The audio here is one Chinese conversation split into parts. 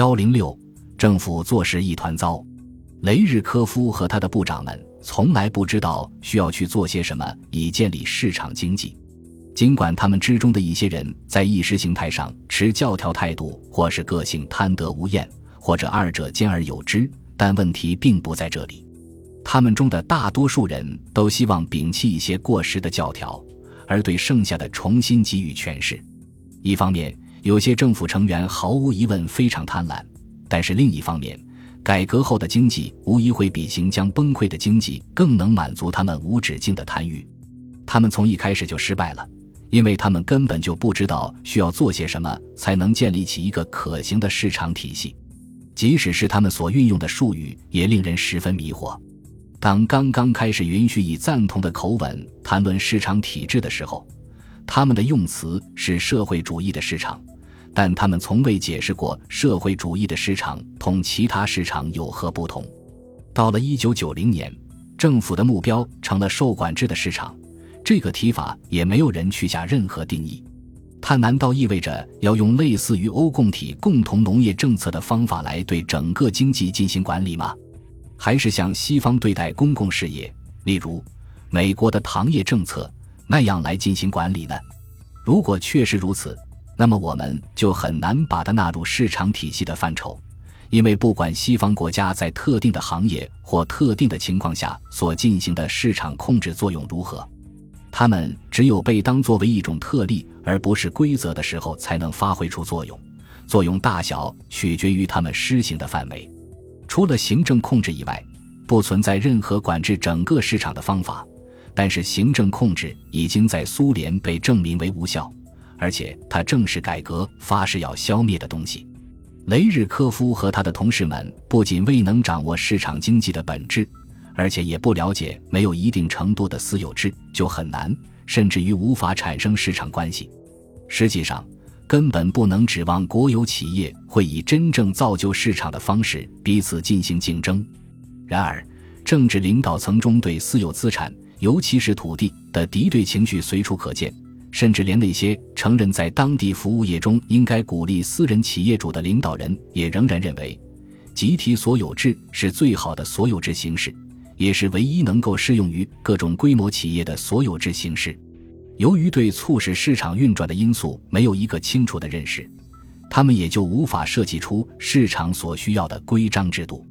幺零六，政府做事一团糟。雷日科夫和他的部长们从来不知道需要去做些什么以建立市场经济。尽管他们之中的一些人在意识形态上持教条态度，或是个性贪得无厌，或者二者兼而有之，但问题并不在这里。他们中的大多数人都希望摒弃一些过时的教条，而对剩下的重新给予诠释。一方面，有些政府成员毫无疑问非常贪婪，但是另一方面，改革后的经济无疑会比行将崩溃的经济更能满足他们无止境的贪欲。他们从一开始就失败了。因为他们根本就不知道需要做些什么才能建立起一个可行的市场体系，即使是他们所运用的术语也令人十分迷惑。当刚刚开始允许以赞同的口吻谈论市场体制的时候，他们的用词是社会主义的市场，但他们从未解释过社会主义的市场同其他市场有何不同。到了一九九零年，政府的目标成了受管制的市场。这个提法也没有人去下任何定义，它难道意味着要用类似于欧共体共同农业政策的方法来对整个经济进行管理吗？还是像西方对待公共事业，例如美国的糖业政策那样来进行管理呢？如果确实如此，那么我们就很难把它纳入市场体系的范畴，因为不管西方国家在特定的行业或特定的情况下所进行的市场控制作用如何。他们只有被当作为一种特例而不是规则的时候，才能发挥出作用。作用大小取决于他们施行的范围。除了行政控制以外，不存在任何管制整个市场的方法。但是，行政控制已经在苏联被证明为无效，而且它正是改革发誓要消灭的东西。雷日科夫和他的同事们不仅未能掌握市场经济的本质。而且也不了解，没有一定程度的私有制就很难，甚至于无法产生市场关系。实际上，根本不能指望国有企业会以真正造就市场的方式彼此进行竞争。然而，政治领导层中对私有资产，尤其是土地的敌对情绪随处可见，甚至连那些承认在当地服务业中应该鼓励私人企业主的领导人，也仍然认为，集体所有制是最好的所有制形式。也是唯一能够适用于各种规模企业的所有制形式。由于对促使市场运转的因素没有一个清楚的认识，他们也就无法设计出市场所需要的规章制度。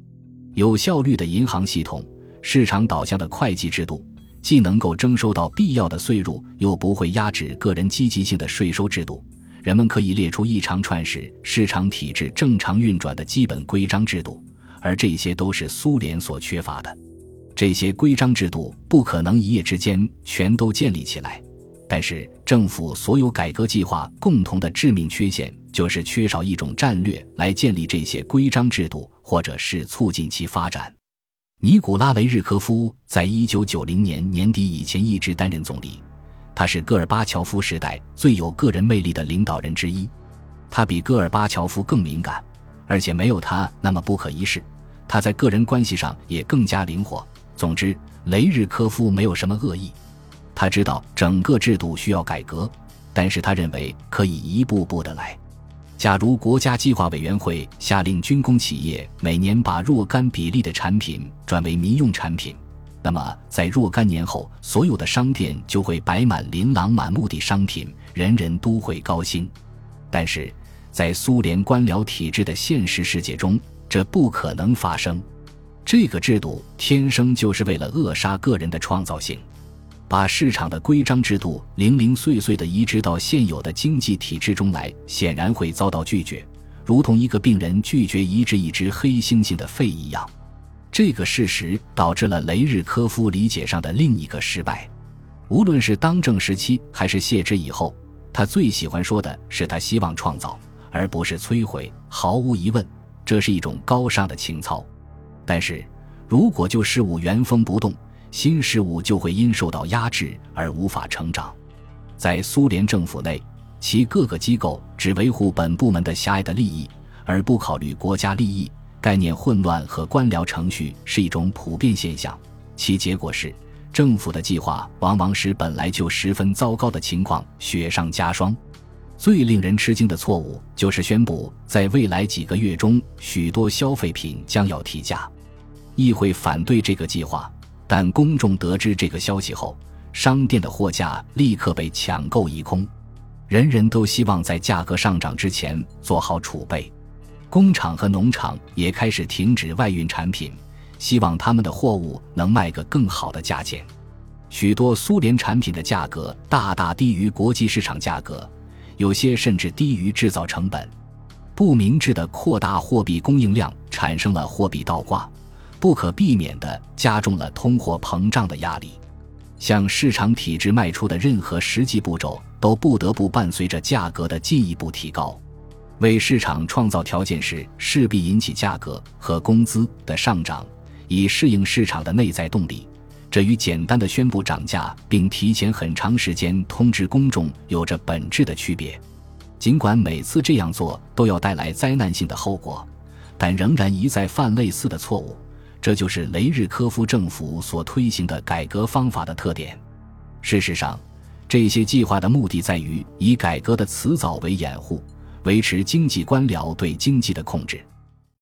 有效率的银行系统、市场导向的会计制度，既能够征收到必要的税入，又不会压制个人积极性的税收制度。人们可以列出一长串使市场体制正常运转的基本规章制度，而这些都是苏联所缺乏的。这些规章制度不可能一夜之间全都建立起来，但是政府所有改革计划共同的致命缺陷就是缺少一种战略来建立这些规章制度，或者是促进其发展。尼古拉·维日科夫在一九九零年年底以前一直担任总理，他是戈尔巴乔夫时代最有个人魅力的领导人之一。他比戈尔巴乔夫更敏感，而且没有他那么不可一世。他在个人关系上也更加灵活。总之，雷日科夫没有什么恶意。他知道整个制度需要改革，但是他认为可以一步步的来。假如国家计划委员会下令军工企业每年把若干比例的产品转为民用产品，那么在若干年后，所有的商店就会摆满琳琅满目的商品，人人都会高兴。但是在苏联官僚体制的现实世界中，这不可能发生。这个制度天生就是为了扼杀个人的创造性，把市场的规章制度零零碎碎地移植到现有的经济体制中来，显然会遭到拒绝，如同一个病人拒绝移植一只黑猩猩的肺一样。这个事实导致了雷日科夫理解上的另一个失败。无论是当政时期还是卸职以后，他最喜欢说的是他希望创造，而不是摧毁。毫无疑问，这是一种高尚的情操。但是，如果旧事物原封不动，新事物就会因受到压制而无法成长。在苏联政府内，其各个机构只维护本部门的狭隘的利益，而不考虑国家利益。概念混乱和官僚程序是一种普遍现象，其结果是，政府的计划往往使本来就十分糟糕的情况雪上加霜。最令人吃惊的错误就是宣布，在未来几个月中，许多消费品将要提价。议会反对这个计划，但公众得知这个消息后，商店的货架立刻被抢购一空。人人都希望在价格上涨之前做好储备。工厂和农场也开始停止外运产品，希望他们的货物能卖个更好的价钱。许多苏联产品的价格大大低于国际市场价格。有些甚至低于制造成本，不明智的扩大货币供应量产生了货币倒挂，不可避免地加重了通货膨胀的压力。向市场体制迈出的任何实际步骤都不得不伴随着价格的进一步提高。为市场创造条件时，势必引起价格和工资的上涨，以适应市场的内在动力。这与简单的宣布涨价并提前很长时间通知公众有着本质的区别。尽管每次这样做都要带来灾难性的后果，但仍然一再犯类似的错误。这就是雷日科夫政府所推行的改革方法的特点。事实上，这些计划的目的在于以改革的辞藻为掩护，维持经济官僚对经济的控制。